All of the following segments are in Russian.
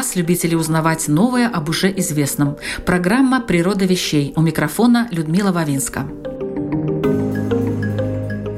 Вас, любители узнавать новое об уже известном. Программа «Природа вещей». У микрофона Людмила Вавинска.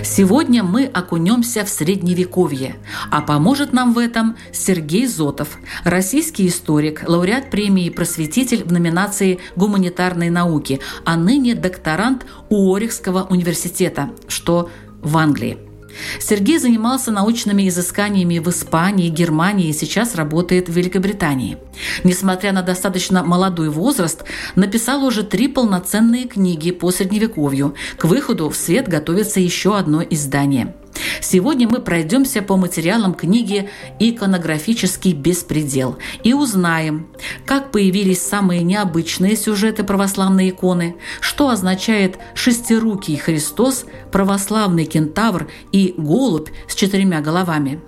Сегодня мы окунемся в Средневековье, а поможет нам в этом Сергей Зотов, российский историк, лауреат премии «Просветитель» в номинации «Гуманитарные науки», а ныне докторант Уорихского университета, что в Англии. Сергей занимался научными изысканиями в Испании, Германии и сейчас работает в Великобритании. Несмотря на достаточно молодой возраст, написал уже три полноценные книги по Средневековью. К выходу в свет готовится еще одно издание – Сегодня мы пройдемся по материалам книги «Иконографический беспредел» и узнаем, как появились самые необычные сюжеты православной иконы, что означает шестирукий Христос, православный кентавр и голубь с четырьмя головами.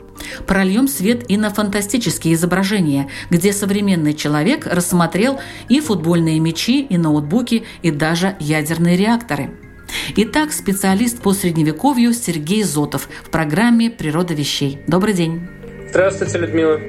Прольем свет и на фантастические изображения, где современный человек рассмотрел и футбольные мячи, и ноутбуки, и даже ядерные реакторы – Итак, специалист по средневековью Сергей Зотов в программе «Природа вещей». Добрый день. Здравствуйте, Людмила.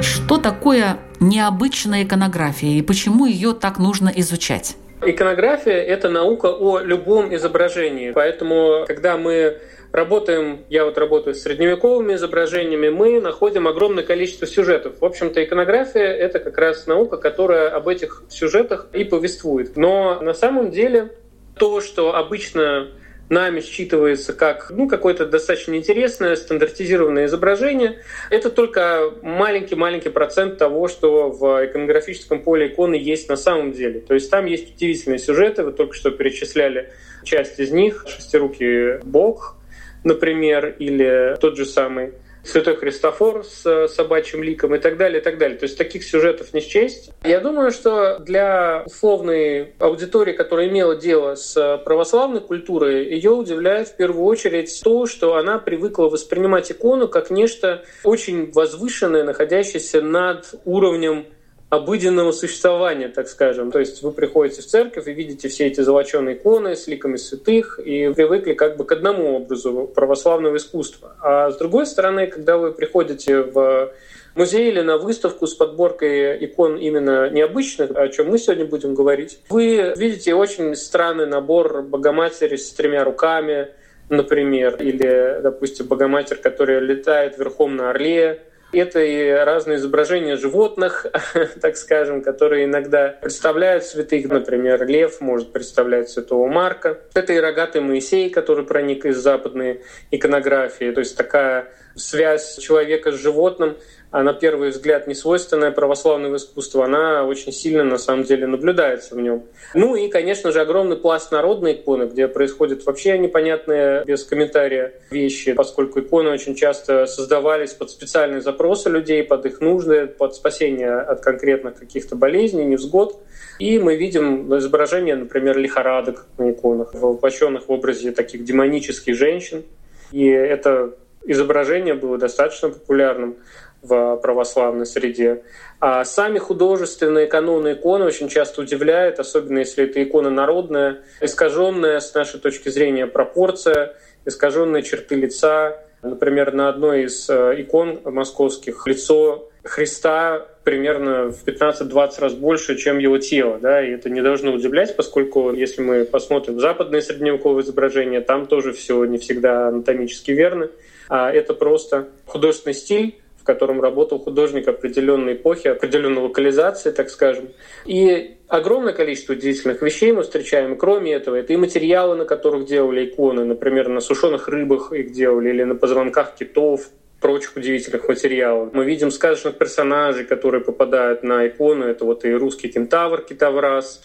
Что такое необычная иконография и почему ее так нужно изучать? Иконография – это наука о любом изображении. Поэтому, когда мы работаем, я вот работаю с средневековыми изображениями, мы находим огромное количество сюжетов. В общем-то, иконография — это как раз наука, которая об этих сюжетах и повествует. Но на самом деле то, что обычно нами считывается как ну, какое-то достаточно интересное, стандартизированное изображение. Это только маленький-маленький процент того, что в иконографическом поле иконы есть на самом деле. То есть там есть удивительные сюжеты, вы только что перечисляли часть из них. Шестирукий бог, например, или тот же самый Святой Христофор с собачьим ликом и так далее, и так далее. То есть таких сюжетов не счесть. Я думаю, что для условной аудитории, которая имела дело с православной культурой, ее удивляет в первую очередь то, что она привыкла воспринимать икону как нечто очень возвышенное, находящееся над уровнем обыденного существования, так скажем. То есть вы приходите в церковь и видите все эти золоченые иконы с ликами святых и привыкли как бы к одному образу православного искусства. А с другой стороны, когда вы приходите в музей или на выставку с подборкой икон именно необычных, о чем мы сегодня будем говорить, вы видите очень странный набор Богоматери с тремя руками, например, или, допустим, Богоматерь, которая летает верхом на орле, это и разные изображения животных, так скажем, которые иногда представляют святых. Например, лев может представлять святого Марка. Это и рогатый Моисей, который проник из западной иконографии. То есть такая связь человека с животным а на первый взгляд не свойственная православному искусству, она очень сильно на самом деле наблюдается в нем. Ну и, конечно же, огромный пласт народной иконы, где происходят вообще непонятные, без комментария, вещи, поскольку иконы очень часто создавались под специальные запросы людей, под их нужды, под спасение от конкретных каких-то болезней, невзгод. И мы видим изображение, например, лихорадок на иконах, воплощенных в образе таких демонических женщин. И это изображение было достаточно популярным в православной среде. А сами художественные каноны иконы очень часто удивляют, особенно если это икона народная, искаженная с нашей точки зрения пропорция, искаженные черты лица. Например, на одной из э, икон московских лицо Христа примерно в 15-20 раз больше, чем его тело. Да? И это не должно удивлять, поскольку если мы посмотрим западные средневековые изображения, там тоже все не всегда анатомически верно. А это просто художественный стиль, в котором работал художник определенной эпохи, определенной локализации, так скажем. И огромное количество удивительных вещей мы встречаем. кроме этого, это и материалы, на которых делали иконы, например, на сушеных рыбах их делали, или на позвонках китов, прочих удивительных материалов. Мы видим сказочных персонажей, которые попадают на икону. Это вот и русский кентавр, китаврас,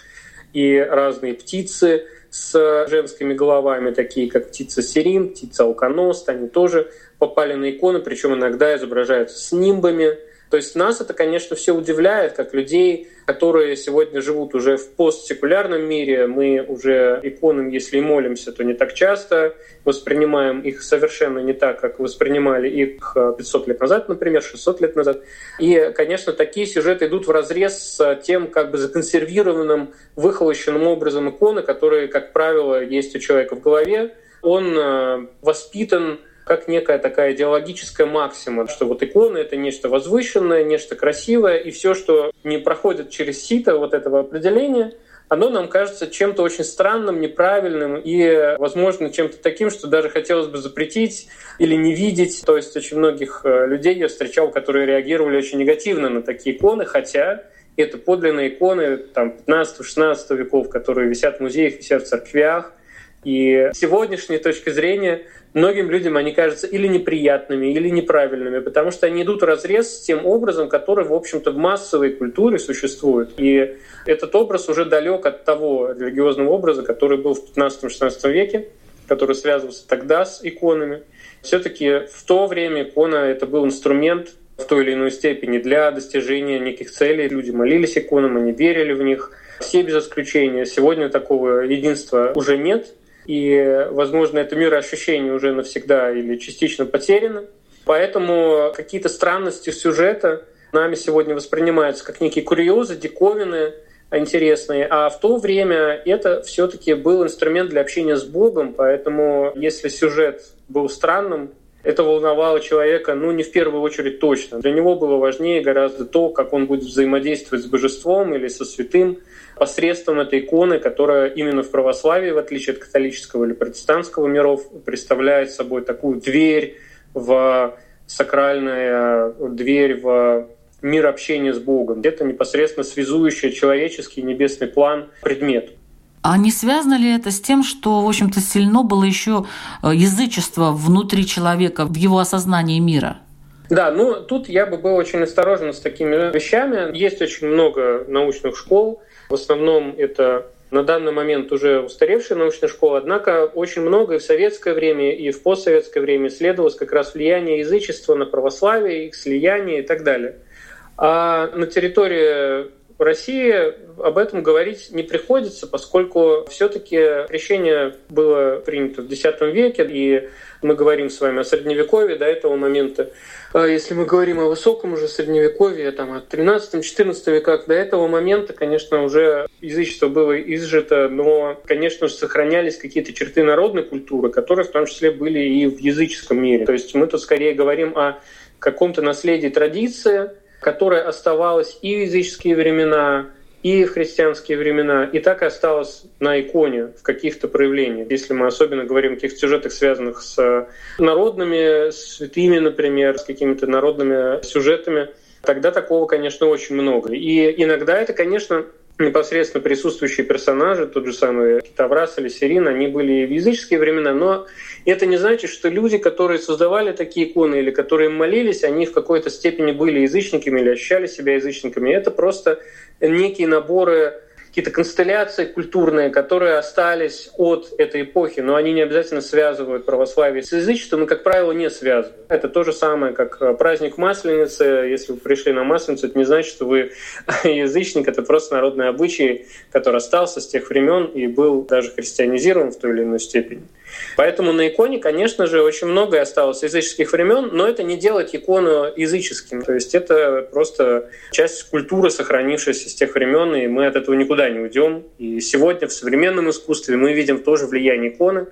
и разные птицы с женскими головами, такие как птица Серин, птица Алконост. Они тоже попали на иконы, причем иногда изображаются с нимбами. То есть нас это, конечно, все удивляет, как людей, которые сегодня живут уже в постсекулярном мире. Мы уже иконам, если и молимся, то не так часто, воспринимаем их совершенно не так, как воспринимали их 500 лет назад, например, 600 лет назад. И, конечно, такие сюжеты идут в разрез с тем как бы законсервированным, выхолощенным образом иконы, которые, как правило, есть у человека в голове. Он э, воспитан как некая такая идеологическая максима, что вот иконы — это нечто возвышенное, нечто красивое, и все, что не проходит через сито вот этого определения, оно нам кажется чем-то очень странным, неправильным и, возможно, чем-то таким, что даже хотелось бы запретить или не видеть. То есть очень многих э, людей я встречал, которые реагировали очень негативно на такие иконы, хотя это подлинные иконы там, 15-16 веков, которые висят в музеях, висят в церквях. И с сегодняшней точки зрения многим людям они кажутся или неприятными, или неправильными, потому что они идут в разрез с тем образом, который, в общем-то, в массовой культуре существует. И этот образ уже далек от того религиозного образа, который был в 15-16 веке, который связывался тогда с иконами. Все-таки в то время икона — это был инструмент в той или иной степени для достижения неких целей. Люди молились иконам, они верили в них. Все без исключения. Сегодня такого единства уже нет — и, возможно, это мироощущение уже навсегда или частично потеряно. Поэтому какие-то странности сюжета нами сегодня воспринимаются как некие курьезы, диковины, интересные, а в то время это все-таки был инструмент для общения с Богом, поэтому если сюжет был странным, это волновало человека, ну, не в первую очередь точно. Для него было важнее гораздо то, как он будет взаимодействовать с божеством или со святым посредством этой иконы, которая именно в православии, в отличие от католического или протестантского миров, представляет собой такую дверь в сакральная дверь в мир общения с Богом. Это непосредственно связующий человеческий небесный план предмет. А не связано ли это с тем, что, в общем-то, сильно было еще э, язычество внутри человека, в его осознании мира? Да, ну тут я бы был очень осторожен с такими вещами. Есть очень много научных школ. В основном это на данный момент уже устаревшая научная школа, однако очень много и в советское время, и в постсоветское время исследовалось как раз влияние язычества на православие, их слияние и так далее. А на территории в России об этом говорить не приходится, поскольку все-таки крещение было принято в X веке, и мы говорим с вами о Средневековье до этого момента. А если мы говорим о высоком уже Средневековье, там, о 13-14 веках, до этого момента, конечно, уже язычество было изжито, но, конечно же, сохранялись какие-то черты народной культуры, которые в том числе были и в языческом мире. То есть мы тут скорее говорим о каком-то наследии традиции, которая оставалась и в языческие времена, и в христианские времена, и так и осталась на иконе в каких-то проявлениях. Если мы особенно говорим о каких-то сюжетах, связанных с народными святыми, например, с какими-то народными сюжетами, тогда такого, конечно, очень много. И иногда это, конечно, непосредственно присутствующие персонажи, тот же самый Китаврас или Сирин, они были в языческие времена, но это не значит, что люди, которые создавали такие иконы или которые молились, они в какой-то степени были язычниками или ощущали себя язычниками. Это просто некие наборы какие-то констелляции культурные, которые остались от этой эпохи, но они не обязательно связывают православие с язычеством и, как правило, не связывают. Это то же самое, как э, праздник Масленицы. Если вы пришли на Масленицу, это не значит, что вы язычник, это просто народный обычай, который остался с тех времен и был даже христианизирован в той или иной степени. Поэтому на иконе, конечно же, очень многое осталось языческих времен, но это не делает икону языческим. То есть это просто часть культуры, сохранившаяся с тех времен, и мы от этого никуда не уйдем. И сегодня в современном искусстве мы видим тоже влияние иконы,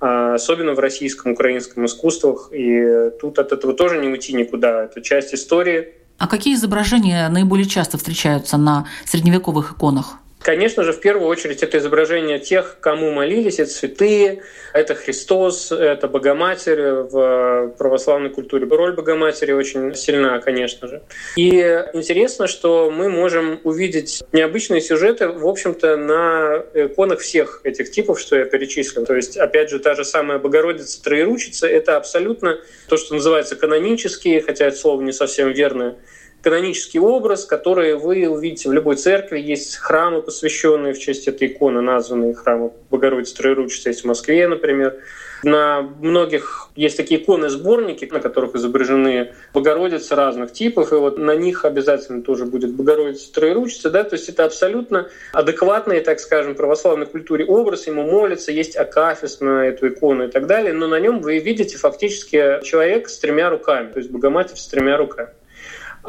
а, особенно в российском, украинском искусствах. И тут от этого тоже не уйти никуда. Это часть истории. А какие изображения наиболее часто встречаются на средневековых иконах? Конечно же, в первую очередь это изображение тех, кому молились, это святые, это Христос, это Богоматерь в православной культуре. Роль Богоматери очень сильна, конечно же. И интересно, что мы можем увидеть необычные сюжеты, в общем-то, на иконах всех этих типов, что я перечислил. То есть, опять же, та же самая Богородица Троеручица — это абсолютно то, что называется канонические, хотя это слово не совсем верное, канонический образ, который вы увидите в любой церкви. Есть храмы, посвященные в честь этой иконы, названные храмы Богородицы Троеручицы, есть в Москве, например. На многих есть такие иконы-сборники, на которых изображены Богородицы разных типов, и вот на них обязательно тоже будет Богородица Троеручица, да, то есть это абсолютно адекватный, так скажем, православной культуре образ, ему молится, есть акафист на эту икону и так далее, но на нем вы видите фактически человека с тремя руками, то есть Богоматерь с тремя руками.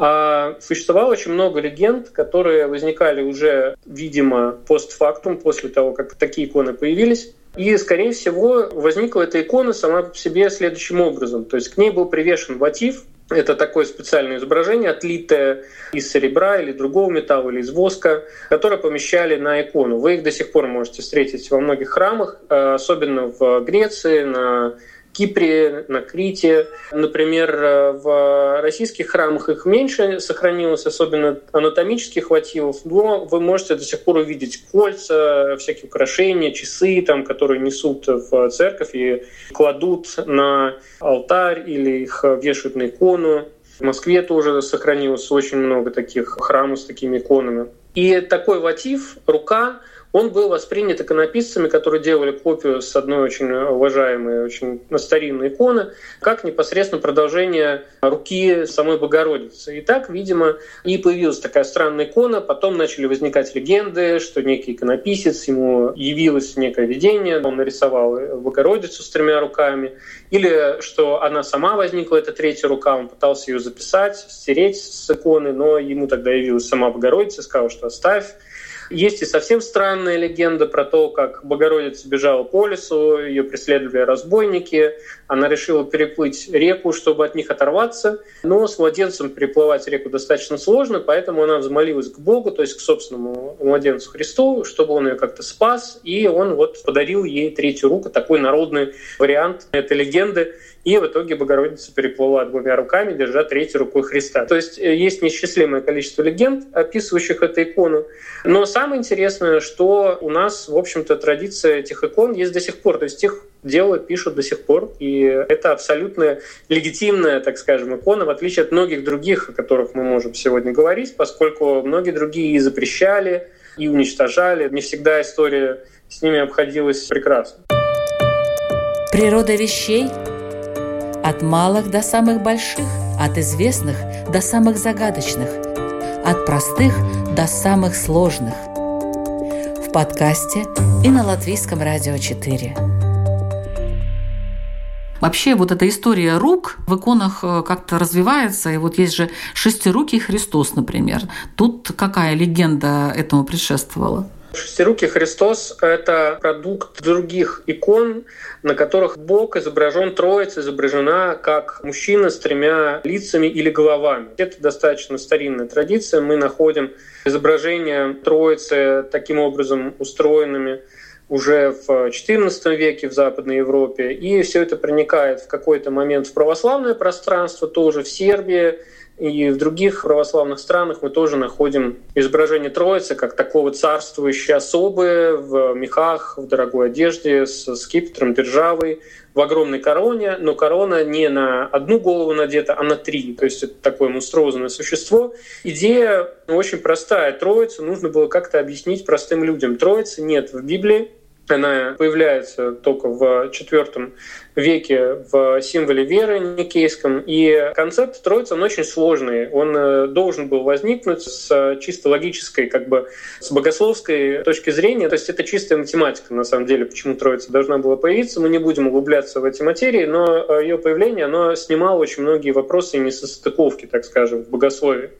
А существовало очень много легенд, которые возникали уже, видимо, постфактум, после того, как такие иконы появились. И, скорее всего, возникла эта икона сама по себе следующим образом. То есть к ней был привешен мотив, это такое специальное изображение, отлитое из серебра или другого металла, или из воска, которое помещали на икону. Вы их до сих пор можете встретить во многих храмах, э, особенно в Греции, на Кипре, на Крите. Например, э, в российских храмах их меньше сохранилось, особенно анатомических мотивов, но вы можете до сих пор увидеть кольца, всякие украшения, часы, там, которые несут в церковь и кладут на алтарь или их вешают на икону. В Москве тоже сохранилось очень много таких храмов с такими иконами. И такой мотив, рука, он был воспринят иконописцами, которые делали копию с одной очень уважаемой, очень старинной иконы, как непосредственно продолжение руки самой Богородицы. И так, видимо, и появилась такая странная икона, потом начали возникать легенды, что некий иконописец, ему явилось некое видение, он нарисовал Богородицу с тремя руками, или что она сама возникла, эта третья рука, он пытался ее записать, стереть с иконы, но ему тогда явилась сама Богородица, сказал, что оставь, есть и совсем странная легенда про то, как Богородица бежала по лесу, ее преследовали разбойники, она решила переплыть реку, чтобы от них оторваться, но с младенцем переплывать реку достаточно сложно, поэтому она взмолилась к Богу, то есть к собственному младенцу Христу, чтобы он ее как-то спас, и он вот подарил ей третью руку, такой народный вариант этой легенды. И в итоге Богородица переплыла двумя руками, держа третьей рукой Христа. То есть э, есть неисчислимое количество легенд, описывающих эту икону. Но самое интересное, что у нас, в общем-то, традиция этих икон есть до сих пор. То есть их делают, пишут до сих пор. И это абсолютно легитимная, так скажем, икона, в отличие от многих других, о которых мы можем сегодня говорить, поскольку многие другие и запрещали, и уничтожали. Не всегда история с ними обходилась прекрасно. Природа вещей от малых до самых больших, от известных до самых загадочных, от простых до самых сложных. В подкасте и на Латвийском радио 4. Вообще вот эта история рук в иконах э, как-то развивается, и вот есть же шестирукий Христос, например. Тут какая легенда этому предшествовала? Шестирукий Христос — это продукт других икон, на которых Бог изображен, Троица изображена как мужчина с тремя лицами или головами. Это достаточно старинная традиция. Мы находим изображения Троицы таким образом устроенными уже в XIV веке в Западной Европе. И все это проникает в какой-то момент в православное пространство, тоже в Сербии, и в других православных странах мы тоже находим изображение Троицы как такого царствующей особы в мехах, в дорогой одежде, с скипетром, державой, в огромной короне, но корона не на одну голову надета, а на три. То есть это такое монструозное существо. Идея очень простая. Троицу нужно было как-то объяснить простым людям. Троицы нет в Библии, она появляется только в IV веке в символе веры никейском. И концепт Троицы, он очень сложный. Он э, должен был возникнуть с чисто логической, как бы с богословской точки зрения. То есть это чистая математика, на самом деле, почему Троица должна была появиться. Мы не будем углубляться в эти материи, но э, ее появление, оно снимало очень многие вопросы и несостыковки, так скажем, в богословии.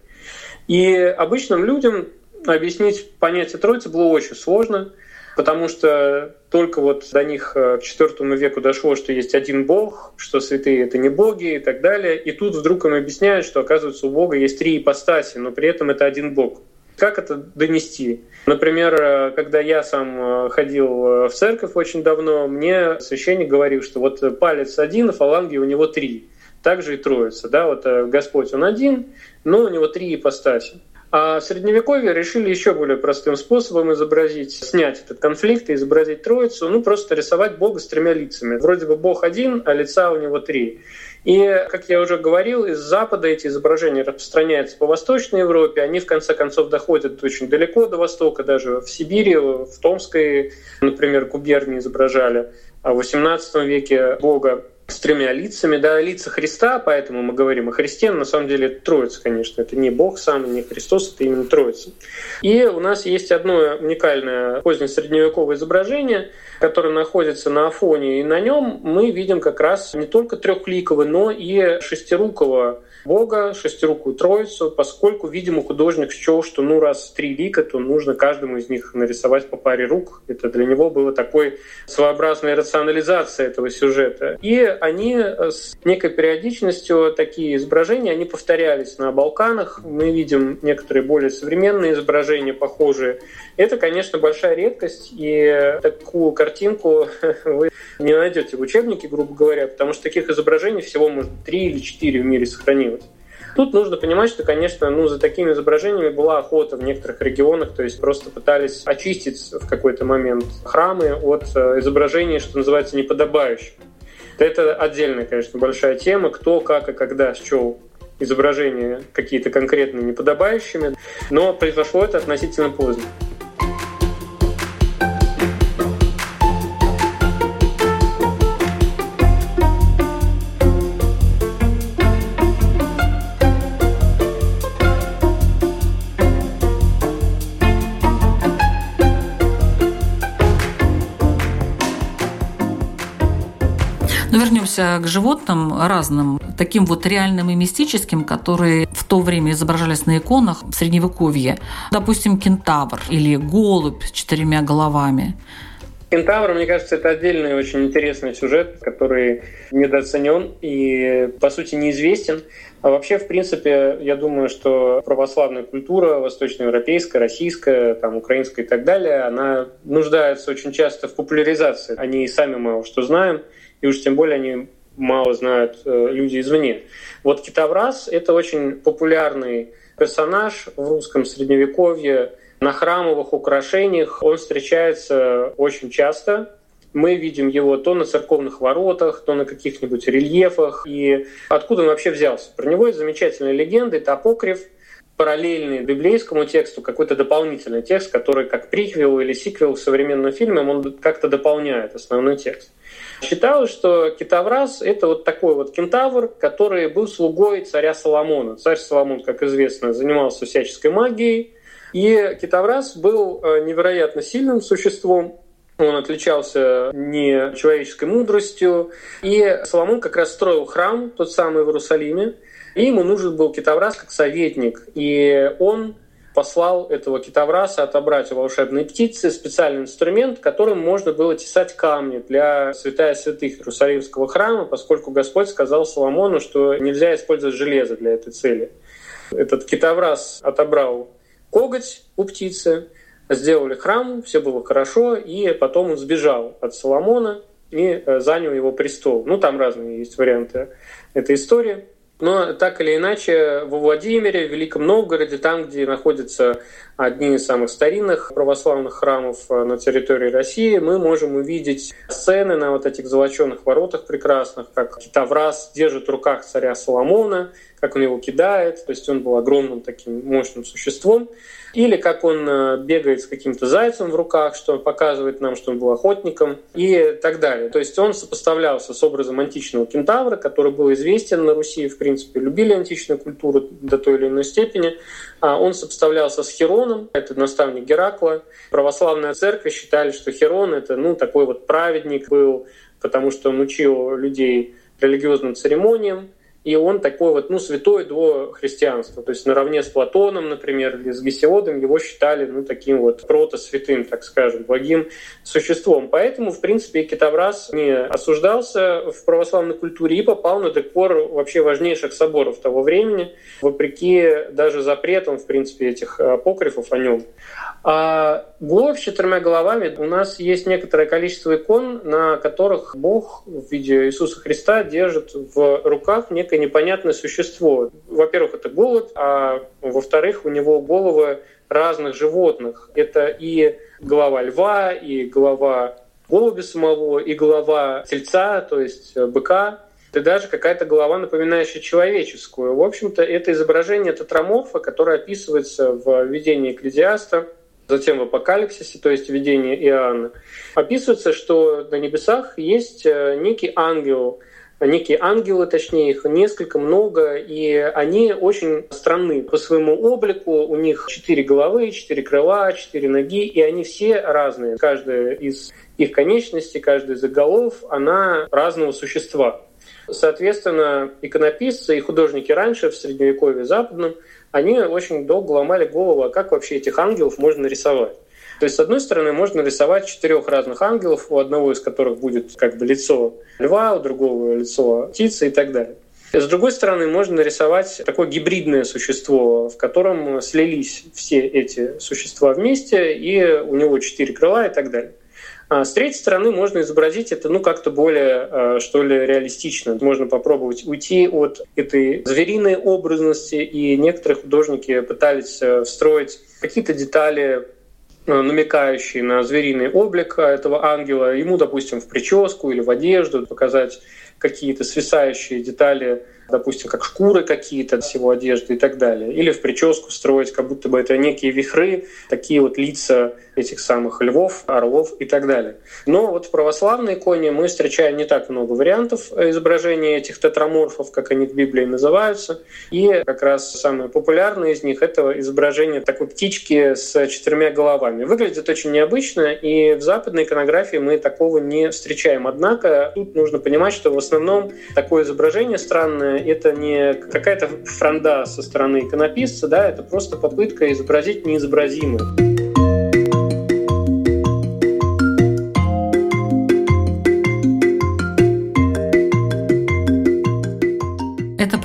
И обычным людям объяснить понятие Троицы было очень сложно — потому что только вот до них э, к IV веку дошло, что есть один Бог, что святые — это не боги и так далее. И тут вдруг им объясняют, что, оказывается, у Бога есть три ипостаси, но при этом это один Бог. Как это донести? Например, э, когда я сам э, ходил в церковь очень давно, мне священник говорил, что вот палец один, а фаланги у него три. Также и троица. Да? Вот Господь, Он один, но у него три ипостаси. А в Средневековье решили еще более простым способом изобразить, снять этот конфликт и изобразить Троицу, ну просто рисовать Бога с тремя лицами. Вроде бы Бог один, а лица у него три. И, как я уже говорил, из Запада эти изображения распространяются по Восточной Европе, они в конце концов доходят очень далеко до Востока, даже в Сибири, в Томской, например, губернии изображали, а в XVIII веке Бога с тремя лицами, да, лица Христа, поэтому мы говорим о Христе, но на самом деле это Троица, конечно, это не Бог сам, не Христос, это именно Троица. И у нас есть одно уникальное позднее средневековое изображение, которое находится на Афоне, и на нем мы видим как раз не только трехликого, но и шестирукого Бога, шестирукую Троицу, поскольку, видимо, художник счел, что ну раз три лика, то нужно каждому из них нарисовать по паре рук. Это для него было такой своеобразной рационализацией этого сюжета. И они с некой периодичностью, такие изображения, они повторялись на Балканах. Мы видим некоторые более современные изображения, похожие. Это, конечно, большая редкость, и такую картинку вы не найдете в учебнике, грубо говоря, потому что таких изображений всего, может, три или четыре в мире сохранилось. Тут нужно понимать, что, конечно, ну, за такими изображениями была охота в некоторых регионах, то есть просто пытались очистить в какой-то момент храмы от э, изображений, что называется, неподобающих. Это отдельная, конечно, большая тема, кто, как и когда счел изображения какие-то конкретные неподобающими, но произошло это относительно поздно. К животным разным, таким вот реальным и мистическим, которые в то время изображались на иконах в Средневековье. Допустим, кентавр или голубь с четырьмя головами. Кентавр, мне кажется, это отдельный очень интересный сюжет, который недооценен и, по сути, неизвестен. А вообще, в принципе, я думаю, что православная культура, восточноевропейская, российская, там, украинская и так далее, она нуждается очень часто в популяризации. Они и сами мало что знаем и уж тем более они мало знают э, люди извне. Вот Китаврас — это очень популярный персонаж в русском средневековье. На храмовых украшениях он встречается очень часто. Мы видим его то на церковных воротах, то на каких-нибудь рельефах. И откуда он вообще взялся? Про него есть замечательная легенда, это апокриф, параллельный библейскому тексту, какой-то дополнительный текст, который как приквел или сиквел к современным фильмам, он как-то дополняет основной текст. Считалось, что китаврас — это вот такой вот кентавр, который был слугой царя Соломона. Царь Соломон, как известно, занимался всяческой магией, и китаврас был э, невероятно сильным существом, он отличался не человеческой мудростью. И Соломон как раз строил храм, тот самый в Иерусалиме. И ему нужен был китаврас как советник. И он послал этого китовраса отобрать у волшебной птицы специальный инструмент, которым можно было тесать камни для святая святых Иерусалимского храма, поскольку Господь сказал Соломону, что нельзя использовать железо для этой цели. Этот китоврас отобрал коготь у птицы, сделали храм, все было хорошо, и потом он сбежал от Соломона и э, занял его престол. Ну, там разные есть варианты этой истории. Но так или иначе, во Владимире, в Великом Новгороде, там, где находятся одни из самых старинных православных храмов э, на территории России, мы можем увидеть сцены на вот этих золоченных воротах прекрасных, как Китаврас держит в руках царя Соломона, как он его кидает, то есть он был огромным таким мощным существом. Или как он э, бегает с каким-то зайцем в руках, что показывает нам, что он был охотником и так далее. То есть он сопоставлялся с образом античного кентавра, который был известен на Руси, в принципе, любили античную культуру до той или иной степени. А он сопоставлялся с Хероном, это наставник Геракла. Православная церковь считали, что Херон — это ну, такой вот праведник был, потому что он учил людей религиозным церемониям, и он такой вот, ну, святой до христианства. То есть наравне с Платоном, например, или с Гесиодом его считали, ну, таким вот протосвятым, так скажем, благим существом. Поэтому, в принципе, Китоврас не осуждался в православной культуре и попал на декор вообще важнейших соборов того времени, вопреки даже запретам, в принципе, этих апокрифов о нем. А Голубь с четырьмя головами у нас есть некоторое количество икон, на которых Бог в виде Иисуса Христа держит в руках некое непонятное существо. Во-первых, это голубь, а во-вторых, у него головы разных животных. Это и голова льва, и голова голубя самого, и голова тельца, то есть быка, и даже какая-то голова, напоминающая человеческую. В общем-то, это изображение тетраморфа, которое описывается в видении Экклезиаста, затем в Апокалипсисе, то есть видение Иоанна, описывается, что на небесах есть э, некий ангел, некие ангелы, точнее, их несколько, много, и они очень странны по своему облику. У них четыре головы, четыре крыла, четыре ноги, и они все разные. Каждая из их конечностей, каждая из их голов, она разного существа. Соответственно, иконописцы и художники раньше, в Средневековье западном, они очень долго ломали голову, а как вообще этих ангелов можно нарисовать. То есть, с одной стороны, можно рисовать четырех разных ангелов, у одного из которых будет как бы лицо льва, у другого лицо птицы и так далее. С другой стороны, можно нарисовать такое гибридное существо, в котором слились все эти существа вместе, и у него четыре крыла и так далее. А с третьей стороны, можно изобразить это ну, как-то более, э, что ли, реалистично. Можно попробовать уйти от этой звериной образности, и некоторые художники пытались э, встроить какие-то детали э, намекающие на звериный облик этого ангела, ему, допустим, в прическу или в одежду, показать какие-то свисающие детали допустим, как шкуры какие-то от всего одежды и так далее. Или в прическу строить, как будто бы это некие вихры, такие вот лица этих самых львов, орлов и так далее. Но вот в православной иконе мы встречаем не так много вариантов изображения этих тетраморфов, как они в Библии называются. И как раз самое популярное из них — это изображение такой птички с четырьмя головами. Выглядит очень необычно, и в западной иконографии мы такого не встречаем. Однако тут нужно понимать, что в основном такое изображение странное это не какая-то фронда со стороны иконописца, да, это просто попытка изобразить неизобразимое.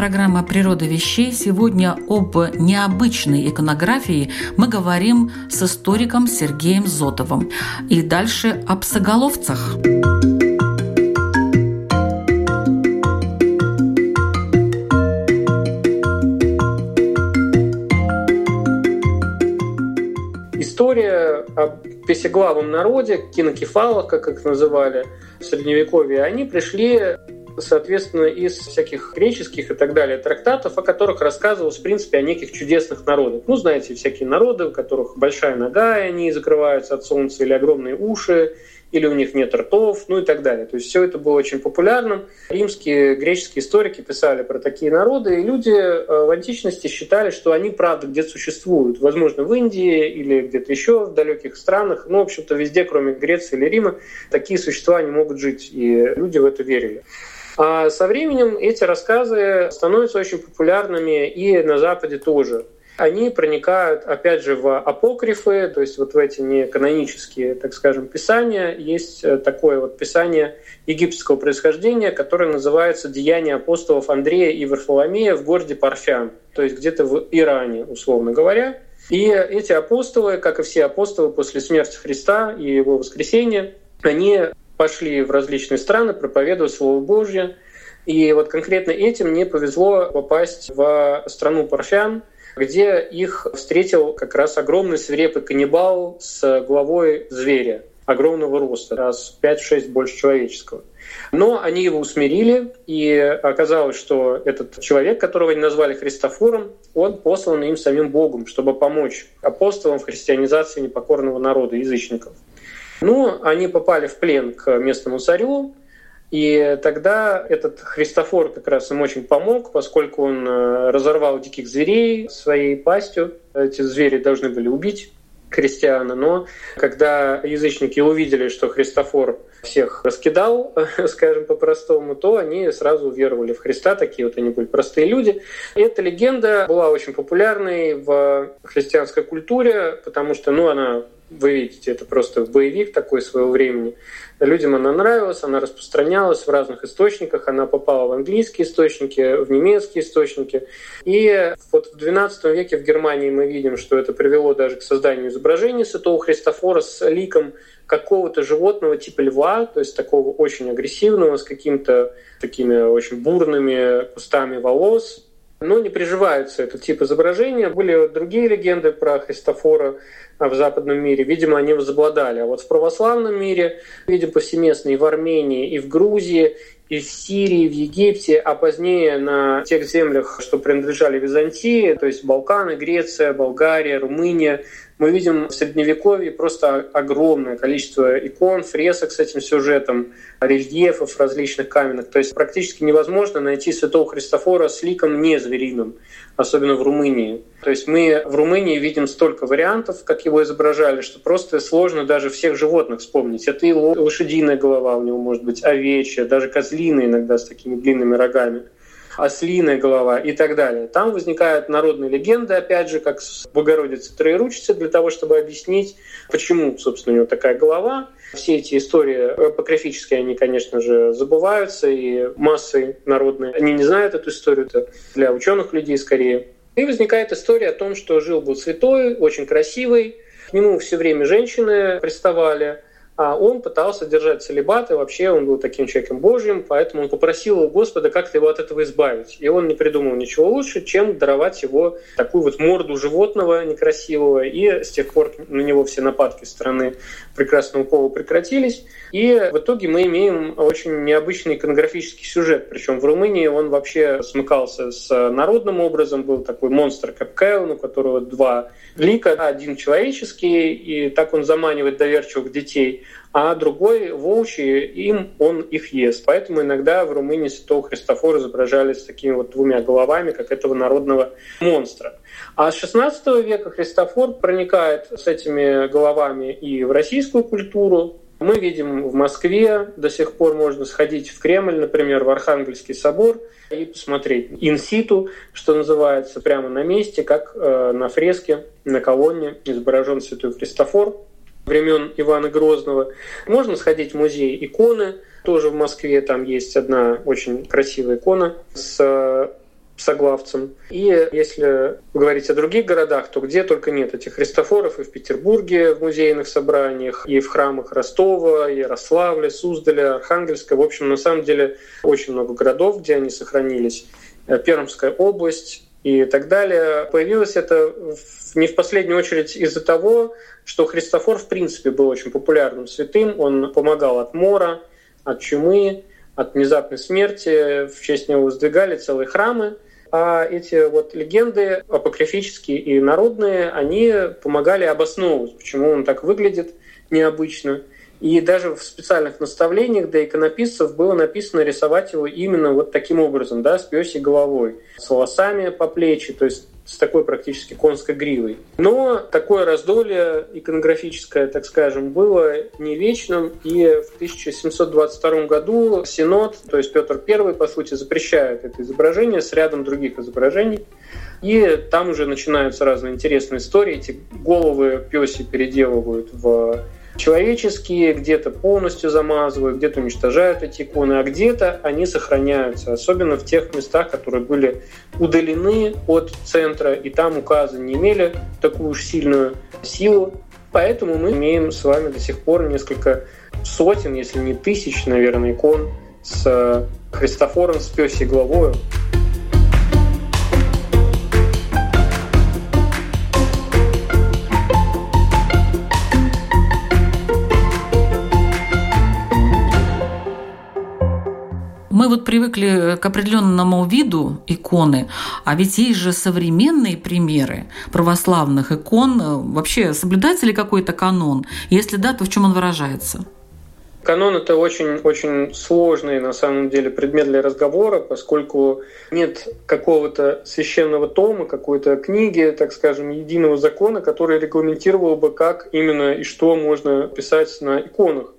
Программа «Природа вещей». Сегодня об необычной иконографии мы говорим с историком Сергеем Зотовым. И дальше об соголовцах. история о песеглавом народе, кинокефалах, как их называли в Средневековье, они пришли соответственно, из всяких греческих и так далее трактатов, о которых рассказывалось, в принципе, о неких чудесных народах. Ну, знаете, всякие народы, у которых большая нога, и они закрываются от солнца, или огромные уши, или у них нет ртов, ну и так далее. То есть все это было очень популярным. Римские, греческие историки писали про такие народы, и люди э, в античности считали, что они, правда, где-то существуют. Возможно, в Индии или где-то еще в далеких странах. Ну, в общем-то, везде, кроме Греции или Рима, такие существа не могут жить. И люди в это верили. А со временем эти рассказы становятся очень популярными и на Западе тоже они проникают, опять же, в апокрифы, то есть вот в эти неканонические, так скажем, писания. Есть э, такое вот писание египетского происхождения, которое называется «Деяния апостолов Андрея и Варфоломея в городе Парфян», то есть где-то в Иране, условно говоря. И эти апостолы, как и все апостолы после смерти Христа и его воскресения, они пошли в различные страны проповедовать Слово Божье. И вот конкретно этим мне повезло попасть в страну Парфян – где их встретил как раз огромный свирепый каннибал с головой зверя огромного роста, раз 5-6 больше человеческого. Но они его усмирили, и оказалось, что этот человек, которого они назвали Христофором, он послан им самим Богом, чтобы помочь апостолам в христианизации непокорного народа, язычников. Ну, они попали в плен к местному царю, и тогда этот Христофор как раз им очень помог, поскольку он э, разорвал диких зверей своей пастью. Эти звери должны были убить христиана, но когда язычники увидели, что Христофор всех раскидал, скажем по-простому, то они сразу веровали в Христа, такие вот они были простые люди. И эта легенда была очень популярной в христианской культуре, потому что ну, она вы видите, это просто боевик такой своего времени. Людям она нравилась, она распространялась в разных источниках, она попала в английские источники, в немецкие источники. И вот в XII веке в Германии мы видим, что это привело даже к созданию изображения Святого Христофора с ликом какого-то животного типа льва, то есть такого очень агрессивного, с какими-то такими очень бурными кустами волос, но не приживаются этот тип изображения. Были другие легенды про Христофора в западном мире. Видимо, они возобладали. А вот в православном мире, видим повсеместно и в Армении, и в Грузии, и в Сирии, и в Египте, а позднее на тех землях, что принадлежали Византии, то есть Балканы, Греция, Болгария, Румыния, мы видим в Средневековье просто огромное количество икон, фресок с этим сюжетом, рельефов различных каменных. То есть практически невозможно найти святого Христофора с ликом не звериным, особенно в Румынии. То есть мы в Румынии видим столько вариантов, как его изображали, что просто сложно даже всех животных вспомнить. Это и лошадиная голова у него может быть, овечья, даже козлиная иногда с такими длинными рогами ослиная голова и так далее. Там возникают народные легенды, опять же, как с Богородицей Троеручицы, для того, чтобы объяснить, почему, собственно, у него такая голова. Все эти истории апокрифические, они, конечно же, забываются, и массы народные, они не знают эту историю, это для ученых людей скорее. И возникает история о том, что жил был святой, очень красивый, к нему все время женщины приставали, а он пытался держать целебат, и вообще он был таким человеком Божьим, поэтому он попросил у Господа как-то его от этого избавить. И он не придумал ничего лучше, чем даровать его такую вот морду животного некрасивого, и с тех пор на него все нападки страны прекрасного пола прекратились. И в итоге мы имеем очень необычный иконографический сюжет, причем в Румынии он вообще смыкался с народным образом, был такой монстр Капкайл, у которого два лика, один человеческий, и так он заманивает доверчивых детей, а другой волчий, им он их ест. Поэтому иногда в Румынии святого Христофора изображали с такими вот двумя головами, как этого народного монстра. А с XVI века Христофор проникает с этими головами и в российскую культуру, мы видим в Москве, до сих пор можно сходить в Кремль, например, в Архангельский собор и посмотреть инситу, что называется, прямо на месте, как э, на фреске, на колонне изображен Святой Христофор времен Ивана Грозного. Можно сходить в музей иконы, тоже в Москве, там есть одна очень красивая икона с соглавцем. И если говорить о других городах, то где только нет этих христофоров и в Петербурге в музейных собраниях, и в храмах Ростова, Ярославля, Суздаля, Архангельска. В общем, на самом деле очень много городов, где они сохранились. Э, Пермская область и так далее. Появилось это не в последнюю очередь из-за того, что Христофор в принципе был очень популярным святым. Он помогал от мора, от чумы, от внезапной смерти. В честь него воздвигали целые храмы. А эти вот легенды апокрифические и народные, они помогали обосновывать, почему он так выглядит необычно. И даже в специальных наставлениях для иконописцев было написано рисовать его именно вот таким образом, да, с пёсей головой, с волосами по плечи, то есть с такой практически конской гривой. Но такое раздолье иконографическое, так скажем, было не вечным, и в 1722 году Синод, то есть Петр I, по сути, запрещает это изображение с рядом других изображений. И там уже начинаются разные интересные истории. Эти головы пёси переделывают в человеческие, где-то полностью замазывают, где-то уничтожают эти иконы, а где-то они сохраняются, особенно в тех местах, которые были удалены от центра, и там указы не имели такую уж сильную силу. Поэтому мы имеем с вами до сих пор несколько сотен, если не тысяч, наверное, икон с Христофором с пёсей головой. Вот привыкли к определенному виду иконы, а ведь есть же современные примеры православных икон. Вообще, соблюдается ли какой-то канон? Если да, то в чем он выражается? Канон — это очень-очень сложный, на самом деле, предмет для разговора, поскольку нет какого-то священного тома, какой-то книги, так скажем, единого закона, который регламентировал бы, как именно и что можно писать на иконах.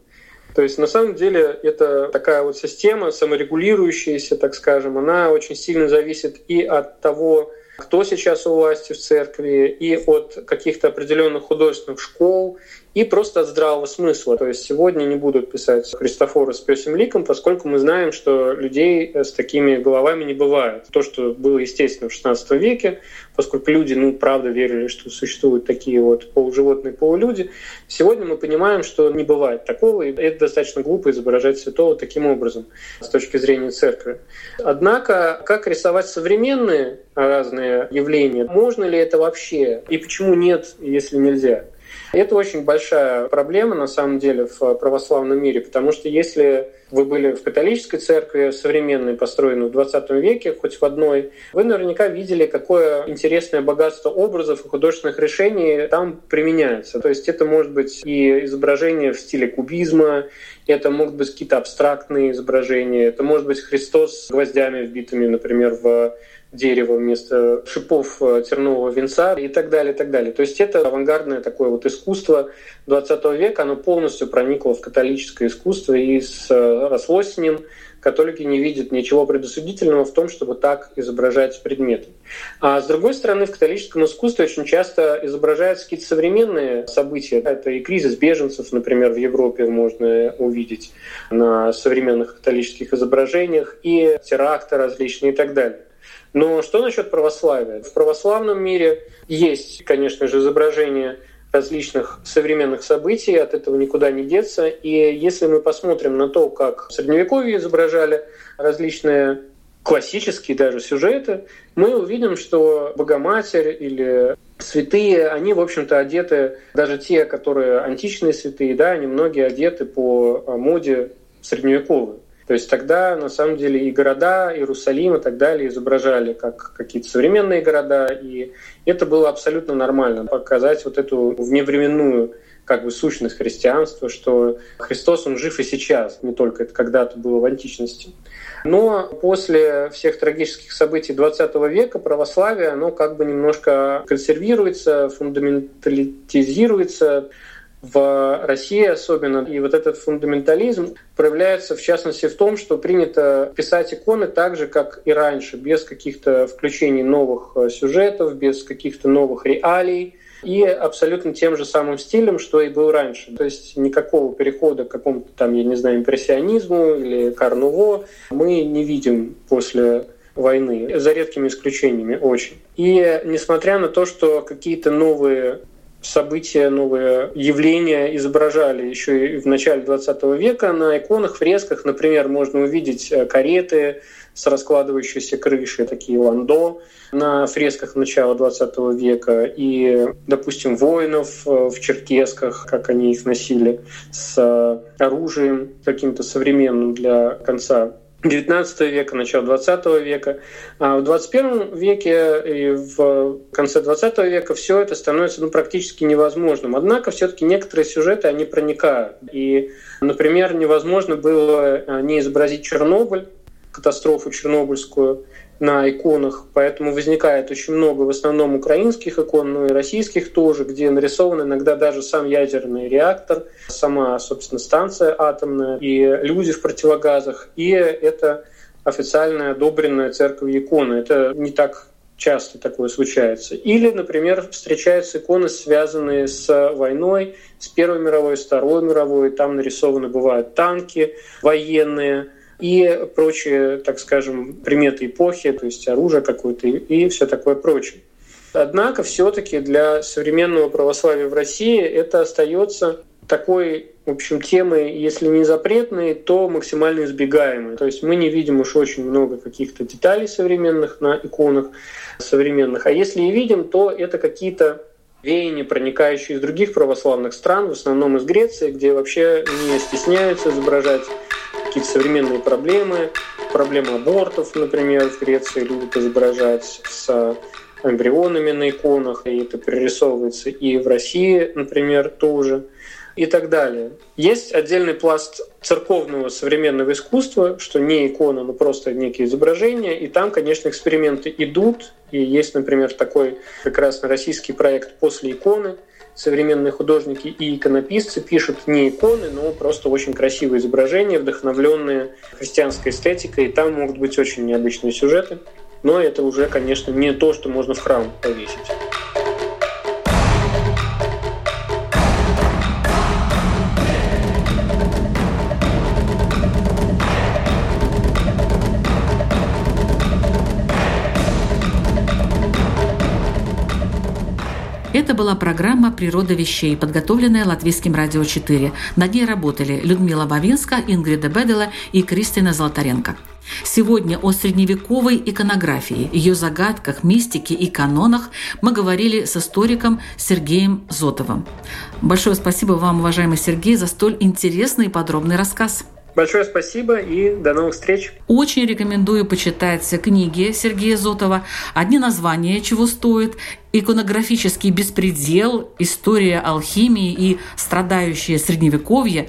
То есть на самом деле это такая вот система саморегулирующаяся, так скажем, она очень сильно зависит и от того, кто сейчас у власти в церкви, и от каких-то определенных художественных школ, и просто от здравого смысла. То есть сегодня не будут писать Христофора с песем ликом, поскольку мы знаем, что людей с такими головами не бывает. То, что было естественно в XVI веке, поскольку люди, ну, правда верили, что существуют такие вот полуживотные, полулюди, сегодня мы понимаем, что не бывает такого, и это достаточно глупо изображать святого таким образом с точки зрения церкви. Однако, как рисовать современные разные явления? Можно ли это вообще? И почему нет, если нельзя? Это очень большая проблема, на самом деле, в православном мире, потому что если вы были в католической церкви современной, построенной в 20 веке, хоть в одной, вы наверняка видели, какое интересное богатство образов и художественных решений там применяется. То есть это может быть и изображение в стиле кубизма, это могут быть какие-то абстрактные изображения, это может быть Христос с гвоздями вбитыми, например, в дерева вместо шипов э, тернового венца и так далее, и так далее. То есть это авангардное такое вот искусство 20 века, оно полностью проникло в католическое искусство и срослось с ним. Католики не видят ничего предосудительного в том, чтобы так изображать предметы. А с другой стороны, в католическом искусстве очень часто изображаются какие-то современные события. Это и кризис беженцев, например, в Европе можно увидеть на современных католических изображениях, и теракты различные и так далее. Но что насчет православия? В православном мире есть, конечно же, изображение различных современных событий, от этого никуда не деться. И если мы посмотрим на то, как в Средневековье изображали различные классические даже сюжеты, мы увидим, что Богоматерь или святые, они, в общем-то, одеты, даже те, которые античные святые, да, они многие одеты по моде средневековой. То есть тогда, на самом деле, и города, Иерусалим и так далее изображали как какие-то современные города, и это было абсолютно нормально, показать вот эту вневременную как бы сущность христианства, что Христос, Он жив и сейчас, не только это когда-то было в античности. Но после всех трагических событий XX века православие, оно как бы немножко консервируется, фундаментализируется, в России особенно. И вот этот фундаментализм проявляется в частности в том, что принято писать иконы так же, как и раньше, без каких-то включений новых э, сюжетов, без каких-то новых реалий и абсолютно тем же самым стилем, что и был раньше. То есть никакого перехода к какому-то там, я не знаю, импрессионизму или карнуво мы не видим после войны, за редкими исключениями очень. И несмотря на то, что какие-то новые события, новые явления изображали еще и в начале 20 века. На иконах, фресках, например, можно увидеть э, кареты с раскладывающейся крышей, такие ландо на фресках начала 20 века, и, допустим, воинов э, в черкесках, как они их носили, с э, оружием каким-то современным для конца XIX века, начало XX века. А в XXI веке и в конце XX века все это становится ну, практически невозможным. Однако все-таки некоторые сюжеты, они проникают. И, например, невозможно было а, не изобразить Чернобыль, катастрофу чернобыльскую, на иконах, поэтому возникает очень много в основном украинских икон, но и российских тоже, где нарисован иногда даже сам ядерный реактор, сама, собственно, станция атомная и люди в противогазах. И это официальная одобренная церковь икона. Это не так часто такое случается. Или, например, встречаются иконы, связанные с войной, с Первой мировой, с Второй мировой. Там нарисованы бывают танки военные, и прочие, так скажем, приметы эпохи, то есть оружие какое-то и все такое прочее. Однако все-таки для современного православия в России это остается такой, в общем, темой, если не запретной, то максимально избегаемой. То есть мы не видим уж очень много каких-то деталей современных на иконах современных. А если и видим, то это какие-то веяния, проникающие из других православных стран, в основном из Греции, где вообще не стесняются изображать какие-то современные проблемы, проблемы абортов, например, в Греции любят изображать с эмбрионами на иконах, и это прорисовывается и в России, например, тоже, и так далее. Есть отдельный пласт церковного современного искусства, что не икона, но просто некие изображения, и там, конечно, эксперименты идут, и есть, например, такой прекрасный российский проект «После иконы», современные художники и иконописцы пишут не иконы, но просто очень красивые изображения, вдохновленные христианской эстетикой, и там могут быть очень необычные сюжеты. Но это уже, конечно, не то, что можно в храм повесить. Была программа «Природа вещей», подготовленная Латвийским радио 4. Над ней работали Людмила Бавинска, Ингрида Бедела и Кристина Золотаренко. Сегодня о средневековой иконографии, ее загадках, мистике и канонах мы говорили с историком Сергеем Зотовым. Большое спасибо вам, уважаемый Сергей, за столь интересный и подробный рассказ. Большое спасибо и до новых встреч. Очень рекомендую почитать книги Сергея Зотова. Одни названия чего стоят. Иконографический беспредел, история алхимии и страдающее средневековье.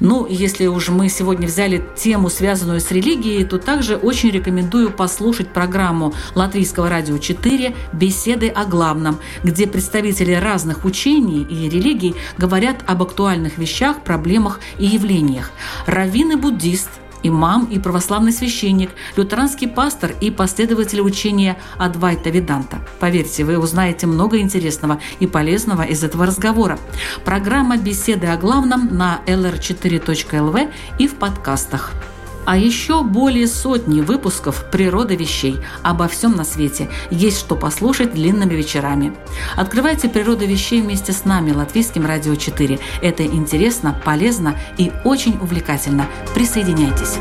Ну, если уж мы сегодня взяли тему, связанную с религией, то также очень рекомендую послушать программу Латвийского радио 4 «Беседы о главном», где представители разных учений и религий говорят об актуальных вещах, проблемах и явлениях. Раввин и буддист – имам и православный священник, лютеранский пастор и последователь учения Адвайта Веданта. Поверьте, вы узнаете много интересного и полезного из этого разговора. Программа «Беседы о главном» на lr4.lv и в подкастах. А еще более сотни выпусков «Природа вещей» обо всем на свете. Есть что послушать длинными вечерами. Открывайте «Природа вещей» вместе с нами, Латвийским радио 4. Это интересно, полезно и очень увлекательно. Присоединяйтесь.